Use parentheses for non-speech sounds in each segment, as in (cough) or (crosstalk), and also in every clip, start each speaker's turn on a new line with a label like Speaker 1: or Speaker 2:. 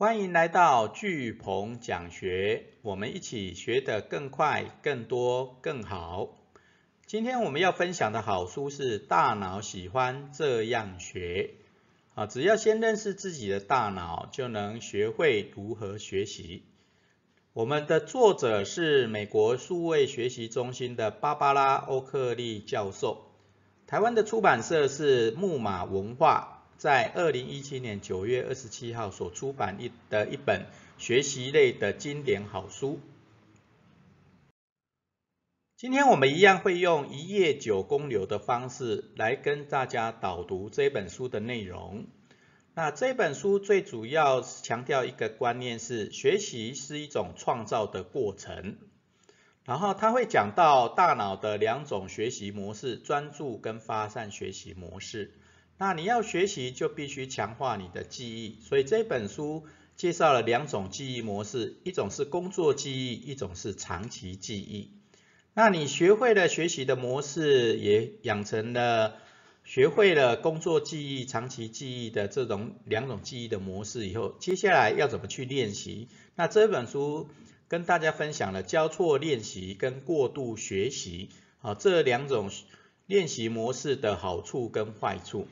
Speaker 1: 欢迎来到巨鹏讲学，我们一起学得更快、更多、更好。今天我们要分享的好书是《大脑喜欢这样学》啊，只要先认识自己的大脑，就能学会如何学习。我们的作者是美国数位学习中心的芭芭拉·欧克利教授，台湾的出版社是木马文化，在二零一七年九月二十七号所出版一的一本学习类的经典好书。今天我们一样会用一页九公流的方式来跟大家导读这本书的内容。那这本书最主要强调一个观念是，学习是一种创造的过程。然后他会讲到大脑的两种学习模式，专注跟发散学习模式。那你要学习就必须强化你的记忆，所以这本书介绍了两种记忆模式，一种是工作记忆，一种是长期记忆。那你学会了学习的模式，也养成了。学会了工作记忆、长期记忆的这种两种记忆的模式以后，接下来要怎么去练习？那这本书跟大家分享了交错练习跟过度学习啊这两种练习模式的好处跟坏处。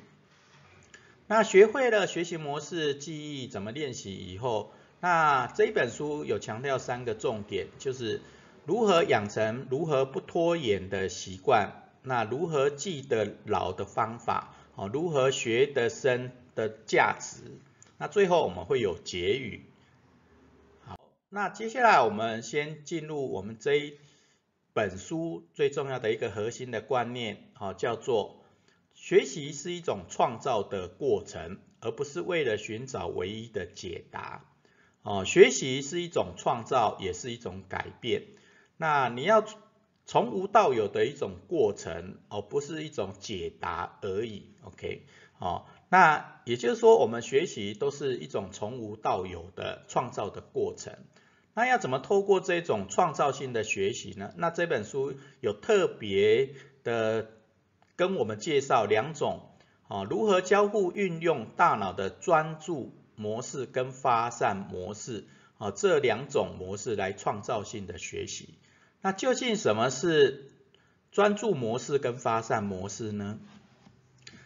Speaker 1: 那学会了学习模式记忆怎么练习以后，那这本书有强调三个重点，就是如何养成如何不拖延的习惯。那如何记得牢的方法，哦，如何学得深的价值，那最后我们会有结语。好，那接下来我们先进入我们这一本书最重要的一个核心的观念，哦，叫做学习是一种创造的过程，而不是为了寻找唯一的解答。哦，学习是一种创造，也是一种改变。那你要。从无到有的一种过程，而不是一种解答而已。OK，好，那也就是说，我们学习都是一种从无到有的创造的过程。那要怎么透过这种创造性的学习呢？那这本书有特别的跟我们介绍两种，啊，如何交互运用大脑的专注模式跟发散模式，啊，这两种模式来创造性的学习。那究竟什么是专注模式跟发散模式呢？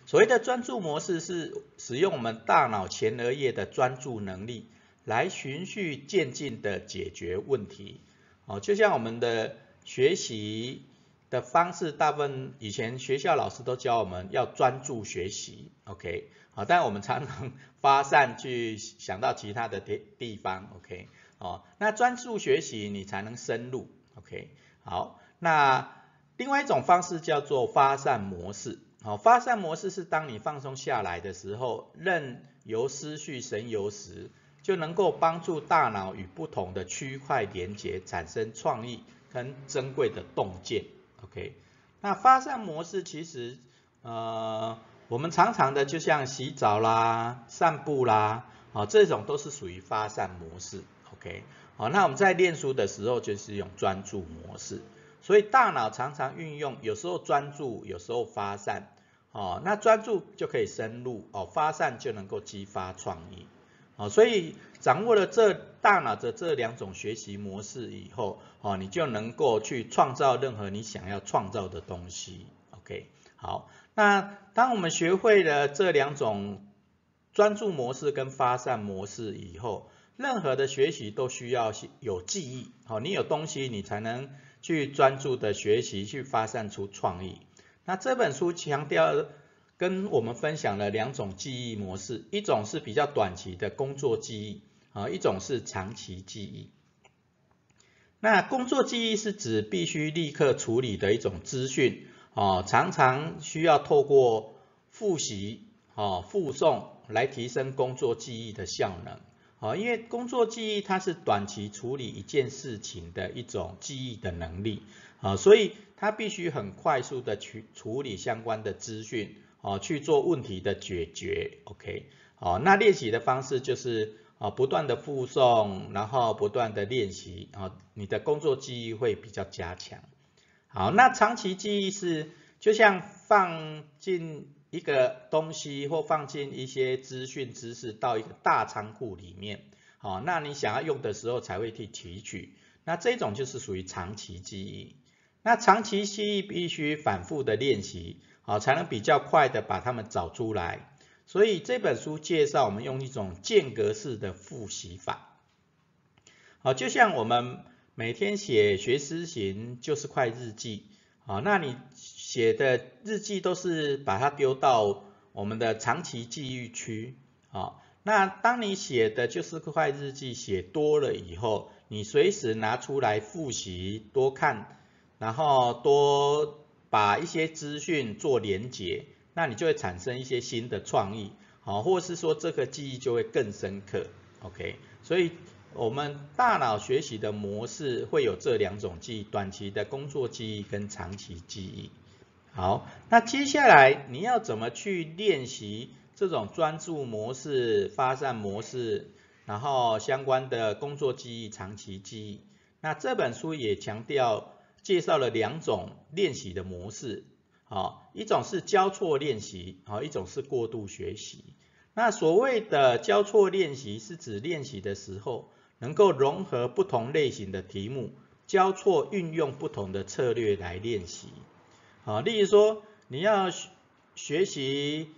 Speaker 1: 所谓的专注模式是使用我们大脑前额叶的专注能力来循序渐进的解决问题。哦，就像我们的学习的方式，大部分以前学校老师都教我们要专注学习，OK，好，但我们常常 (laughs) 发散去想到其他的地地方，OK，哦，那专注学习你才能深入。OK，好，那另外一种方式叫做发散模式。好，发散模式是当你放松下来的时候，任由思绪神游时，就能够帮助大脑与不同的区块连接，产生创意跟珍贵的洞见。OK，那发散模式其实，呃，我们常常的就像洗澡啦、散步啦，啊，这种都是属于发散模式。OK。好，那我们在练书的时候就是用专注模式，所以大脑常常运用，有时候专注，有时候发散。哦，那专注就可以深入，哦，发散就能够激发创意。哦，所以掌握了这大脑的这两种学习模式以后，哦，你就能够去创造任何你想要创造的东西。OK，好，那当我们学会了这两种专注模式跟发散模式以后，任何的学习都需要有记忆，好，你有东西，你才能去专注的学习，去发散出创意。那这本书强调跟我们分享了两种记忆模式，一种是比较短期的工作记忆，啊，一种是长期记忆。那工作记忆是指必须立刻处理的一种资讯，啊，常常需要透过复习，啊，复诵来提升工作记忆的效能。啊，因为工作记忆它是短期处理一件事情的一种记忆的能力，啊，所以它必须很快速的去处理相关的资讯，哦，去做问题的解决，OK，好，那练习的方式就是啊，不断的复诵，然后不断的练习，啊，你的工作记忆会比较加强。好，那长期记忆是就像放进。一个东西或放进一些资讯知识到一个大仓库里面，好，那你想要用的时候才会去提取，那这种就是属于长期记忆。那长期记忆必须反复的练习，好，才能比较快的把它们找出来。所以这本书介绍我们用一种间隔式的复习法，好，就像我们每天写学思行就是块日记，好，那你写的日记都是把它丢到我们的长期记忆区，好，那当你写的就是块日记写多了以后，你随时拿出来复习多看，然后多把一些资讯做连结。那你就会产生一些新的创意，好，或是说这个记忆就会更深刻，OK？所以我们大脑学习的模式会有这两种记忆，短期的工作记忆跟长期记忆。好，那接下来你要怎么去练习这种专注模式、发散模式，然后相关的工作记忆、长期记忆？那这本书也强调介绍了两种练习的模式。好，一种是交错练习，好，一种是过度学习。那所谓的交错练习，是指练习的时候能够融合不同类型的题目，交错运用不同的策略来练习。好，例如说你要学习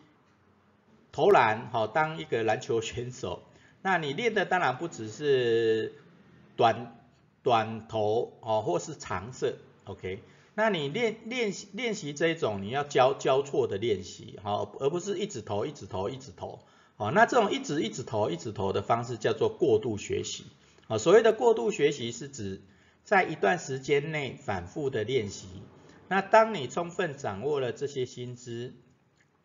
Speaker 1: 投篮，好，当一个篮球选手，那你练的当然不只是短短投哦，或是长射，OK。那你练练习练习这一种，你要交交错的练习，好，而不是一直投一直投一直投，好，那这种一直一直投一直投的方式叫做过度学习，啊，所谓的过度学习是指在一段时间内反复的练习，那当你充分掌握了这些新知，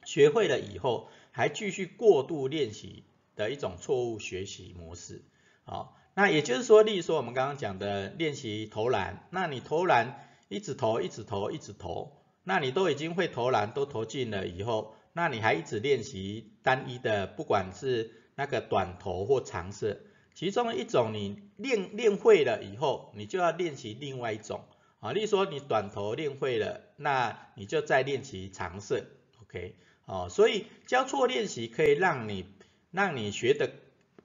Speaker 1: 学会了以后，还继续过度练习的一种错误学习模式，好，那也就是说，例如说我们刚刚讲的练习投篮，那你投篮。一直投，一直投，一直投，那你都已经会投篮，都投进了以后，那你还一直练习单一的，不管是那个短投或长射，其中一种你练练会了以后，你就要练习另外一种啊，例如说你短投练会了，那你就再练习长射，OK，哦，所以交错练习可以让你让你学的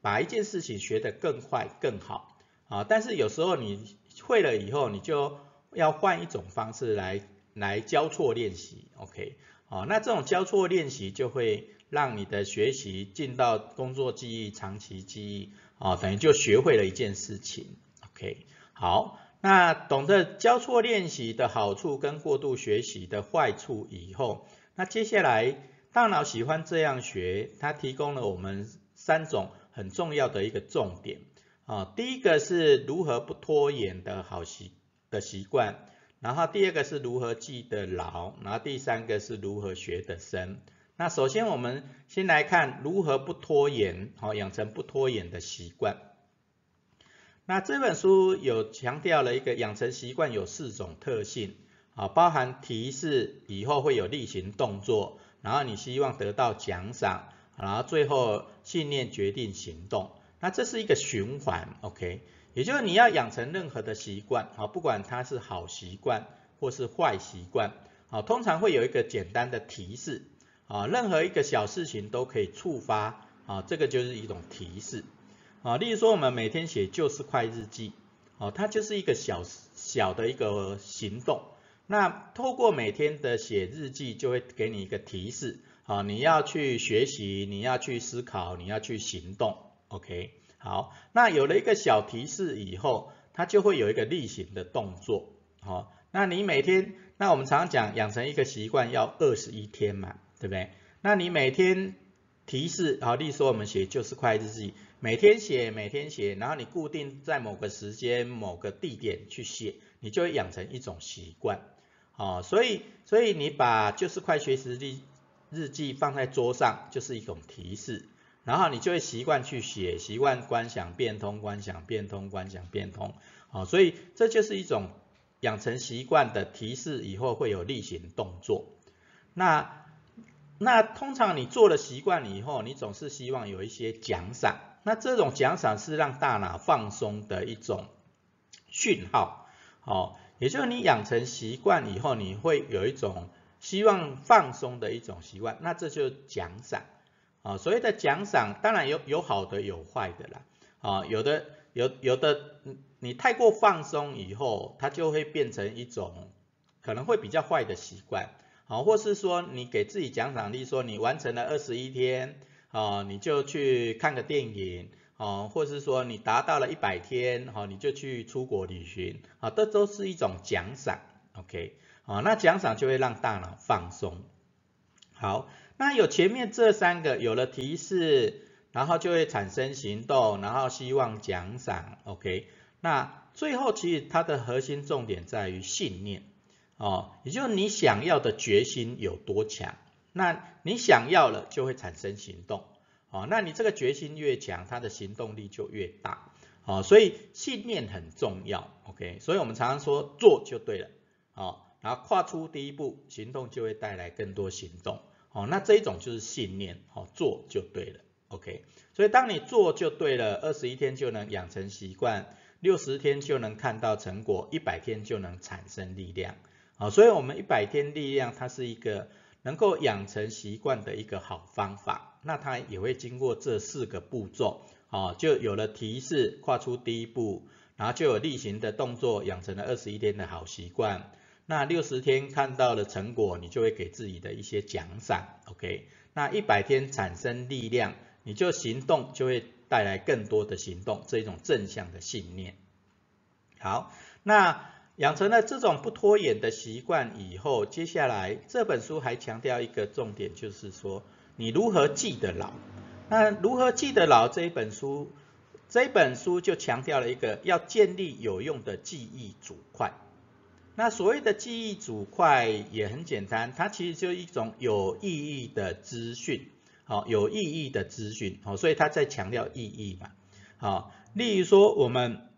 Speaker 1: 把一件事情学得更快更好。啊，但是有时候你会了以后，你就要换一种方式来来交错练习，OK，好，那这种交错练习就会让你的学习进到工作记忆、长期记忆，啊，等于就学会了一件事情，OK，好，那懂得交错练习的好处跟过度学习的坏处以后，那接下来大脑喜欢这样学，它提供了我们三种很重要的一个重点，啊，第一个是如何不拖延的好习。的习惯，然后第二个是如何记得牢，然后第三个是如何学得深。那首先我们先来看如何不拖延，好养成不拖延的习惯。那这本书有强调了一个养成习惯有四种特性，啊，包含提示以后会有例行动作，然后你希望得到奖赏，然后最后信念决定行动。那这是一个循环，OK。也就是你要养成任何的习惯，好，不管它是好习惯或是坏习惯，好，通常会有一个简单的提示，啊，任何一个小事情都可以触发，啊，这个就是一种提示，啊，例如说我们每天写就是块日记，哦，它就是一个小小的一个行动，那透过每天的写日记，就会给你一个提示，啊，你要去学习，你要去思考，你要去行动，OK。好，那有了一个小提示以后，它就会有一个例行的动作。好，那你每天，那我们常常讲养成一个习惯要二十一天嘛，对不对？那你每天提示，好，例如说我们写就是快日记，每天写，每天写，然后你固定在某个时间、某个地点去写，你就会养成一种习惯。好，所以，所以你把就是快学习日日记放在桌上，就是一种提示。然后你就会习惯去写，习惯观想变通，观想变通，观想变通，好，所以这就是一种养成习惯的提示，以后会有例行动作。那那通常你做了习惯以后，你总是希望有一些奖赏，那这种奖赏是让大脑放松的一种讯号，好，也就是你养成习惯以后，你会有一种希望放松的一种习惯，那这就奖赏。啊，所谓的奖赏当然有有好的有坏的啦。啊，有的有有的你太过放松以后，它就会变成一种可能会比较坏的习惯，啊，或是说你给自己奖赏力，说你完成了二十一天，啊，你就去看个电影，啊，或是说你达到了一百天，哈，你就去出国旅行，啊，这都是一种奖赏，OK，啊，那奖赏就会让大脑放松。好，那有前面这三个有了提示。然后就会产生行动，然后希望奖赏，OK。那最后其实它的核心重点在于信念，哦，也就是你想要的决心有多强。那你想要了就会产生行动，哦，那你这个决心越强，它的行动力就越大，哦，所以信念很重要，OK。所以我们常常说做就对了，哦，然后跨出第一步，行动就会带来更多行动，哦，那这一种就是信念，哦，做就对了。OK，所以当你做就对了，二十一天就能养成习惯，六十天就能看到成果，一百天就能产生力量。好，所以我们一百天力量它是一个能够养成习惯的一个好方法。那它也会经过这四个步骤，哦，就有了提示，跨出第一步，然后就有例行的动作，养成了二十一天的好习惯。那六十天看到了成果，你就会给自己的一些奖赏。OK，那一百天产生力量。你就行动，就会带来更多的行动，这一种正向的信念。好，那养成了这种不拖延的习惯以后，接下来这本书还强调一个重点，就是说你如何记得牢。那如何记得牢这一本书，这本书就强调了一个要建立有用的记忆组块。那所谓的记忆组块也很简单，它其实就一种有意义的资讯。好，有意义的资讯，好，所以它在强调意义嘛，好，例如说我们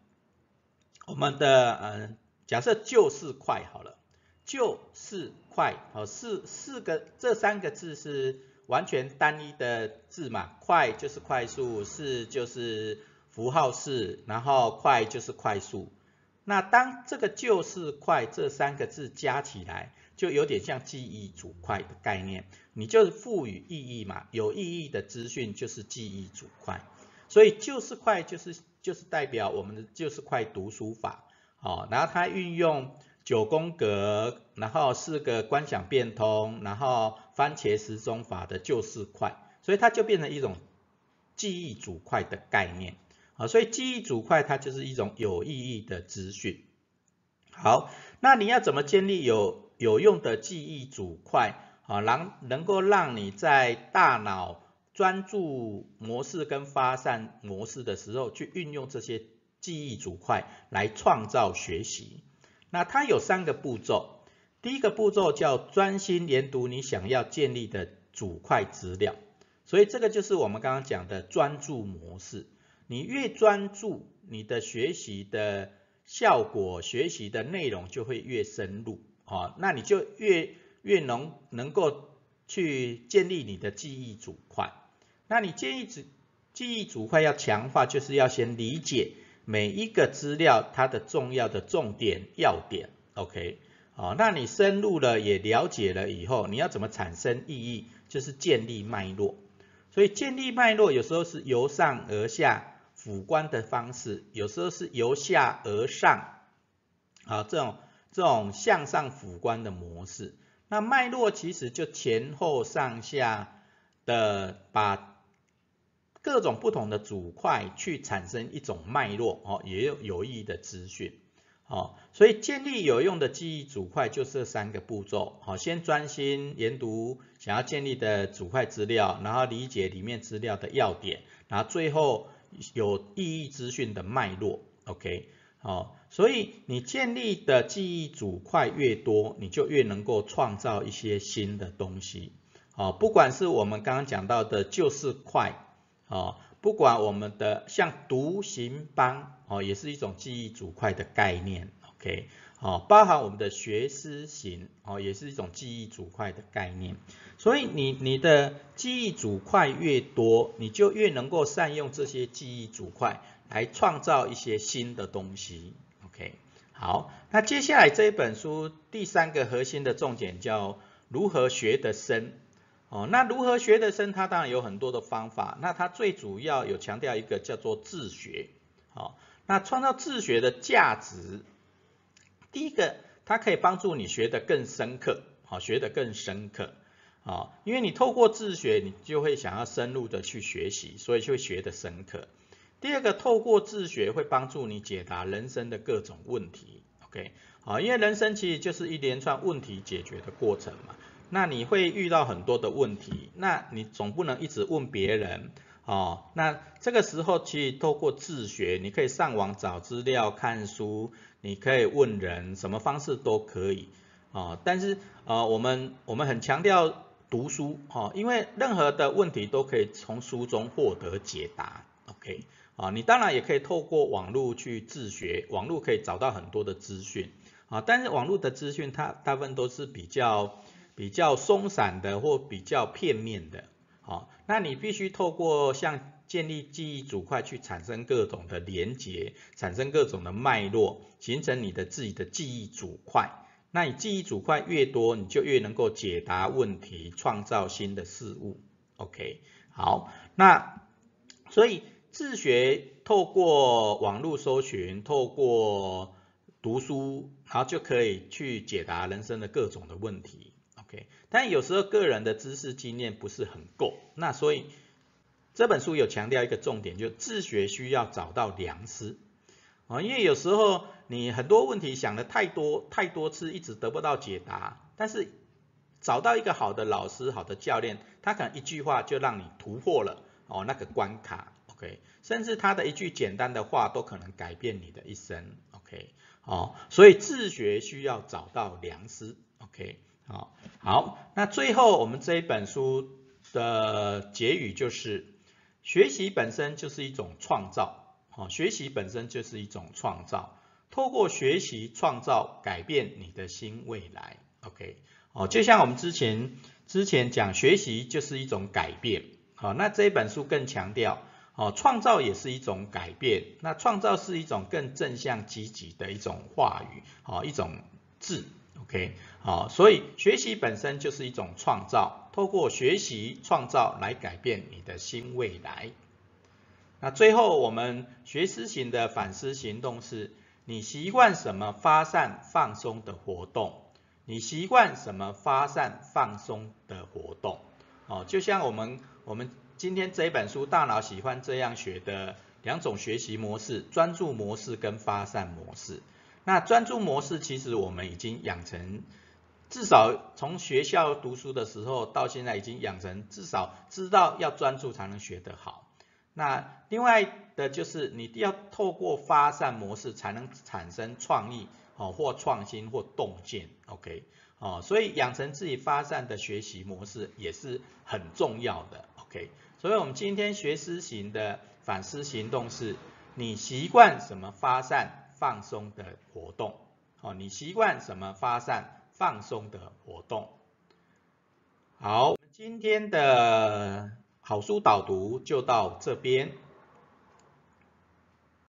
Speaker 1: 我们的呃，假设就是快好了，就是快，好，四四个这三个字是完全单一的字嘛，快就是快速，是就是符号式，然后快就是快速，那当这个就是快这三个字加起来。就有点像记忆组块的概念，你就是赋予意义嘛，有意义的资讯就是记忆组块，所以就是快就是就是代表我们的就是快读书法，哦，然后它运用九宫格，然后四个观想变通，然后番茄时钟法的就是快，所以它就变成一种记忆组块的概念，啊，所以记忆组块它就是一种有意义的资讯。好，那你要怎么建立有有用的记忆组块啊，让能够让你在大脑专注模式跟发散模式的时候，去运用这些记忆组块来创造学习。那它有三个步骤，第一个步骤叫专心研读你想要建立的组块资料，所以这个就是我们刚刚讲的专注模式。你越专注，你的学习的效果、学习的内容就会越深入。哦，那你就越越能能够去建立你的记忆组块。那你建议组记忆组块要强化，就是要先理解每一个资料它的重要的重点要点。OK，好，那你深入了也了解了以后，你要怎么产生意义？就是建立脉络。所以建立脉络有时候是由上而下俯观的方式，有时候是由下而上，啊，这种。这种向上俯观的模式，那脉络其实就前后上下的把各种不同的组块去产生一种脉络哦，也有有益的资讯哦，所以建立有用的记忆组块就这三个步骤，好，先专心研读想要建立的组块资料，然后理解里面资料的要点，然后最后有意义资讯的脉络，OK。哦，所以你建立的记忆组块越多，你就越能够创造一些新的东西。哦，不管是我们刚刚讲到的就是快，哦，不管我们的像独行帮，哦，也是一种记忆组块的概念。OK，哦，包含我们的学思型，哦，也是一种记忆组块的概念。所以你你的记忆组块越多，你就越能够善用这些记忆组块。来创造一些新的东西，OK，好，那接下来这一本书第三个核心的重点叫如何学得深，哦，那如何学得深？它当然有很多的方法。那它最主要有强调一个叫做自学。好，那创造自学的价值，第一个，它可以帮助你学得更深刻，好，学得更深刻。啊，因为你透过自学，你就会想要深入的去学习，所以就会学得深刻。第二个，透过自学会帮助你解答人生的各种问题。OK，好，因为人生其实就是一连串问题解决的过程嘛。那你会遇到很多的问题，那你总不能一直问别人哦。那这个时候其实透过自学，你可以上网找资料、看书，你可以问人，什么方式都可以啊。但是呃，我们我们很强调读书哈，因为任何的问题都可以从书中获得解答。OK，啊，你当然也可以透过网络去自学，网络可以找到很多的资讯啊。但是网络的资讯它大部分都是比较。比较松散的或比较片面的，好，那你必须透过像建立记忆组块去产生各种的连结，产生各种的脉络，形成你的自己的记忆组块。那你记忆组块越多，你就越能够解答问题，创造新的事物。OK，好，那所以自学透过网络搜寻，透过读书，然后就可以去解答人生的各种的问题。OK，但有时候个人的知识经验不是很够，那所以这本书有强调一个重点，就自学需要找到良师。啊，因为有时候你很多问题想的太多太多次，一直得不到解答，但是找到一个好的老师、好的教练，他可能一句话就让你突破了哦那个关卡，OK，甚至他的一句简单的话都可能改变你的一生，OK，哦，所以自学需要找到良师，OK。好，好，那最后我们这一本书的结语就是，学习本身就是一种创造，好，学习本身就是一种创造，透过学习创造改变你的新未来，OK，哦，就像我们之前之前讲，学习就是一种改变，好，那这一本书更强调，哦，创造也是一种改变，那创造是一种更正向积极的一种话语，好，一种字。OK，好，所以学习本身就是一种创造，透过学习创造来改变你的新未来。那最后我们学思型的反思行动是：你习惯什么发散放松的活动？你习惯什么发散放松的活动？哦，就像我们我们今天这一本书《大脑喜欢这样学》的两种学习模式：专注模式跟发散模式。那专注模式其实我们已经养成，至少从学校读书的时候到现在已经养成，至少知道要专注才能学得好。那另外的就是你要透过发散模式才能产生创意哦，或创新或洞见，OK，哦，所以养成自己发散的学习模式也是很重要的，OK。所以我们今天学思型的反思行动是，你习惯什么发散？放松的活动，哦，你习惯什么发散放松的活动？好，今天的好书导读就到这边。